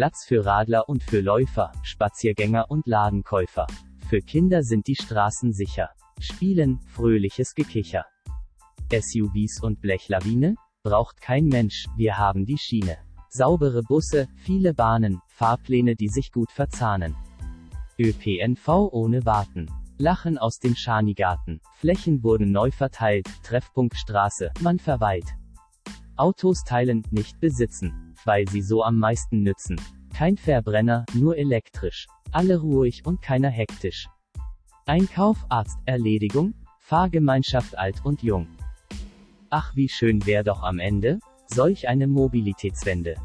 Platz für Radler und für Läufer, Spaziergänger und Ladenkäufer. Für Kinder sind die Straßen sicher. Spielen, fröhliches Gekicher. SUVs und Blechlawine? Braucht kein Mensch, wir haben die Schiene. Saubere Busse, viele Bahnen, Fahrpläne, die sich gut verzahnen. ÖPNV ohne Warten. Lachen aus dem Schanigarten. Flächen wurden neu verteilt, Treffpunkt Straße, man verweilt. Autos teilen, nicht besitzen, weil sie so am meisten nützen. Kein Verbrenner, nur elektrisch. Alle ruhig und keiner hektisch. Einkauf, Arzt, Erledigung, Fahrgemeinschaft alt und jung. Ach wie schön wär doch am Ende, solch eine Mobilitätswende.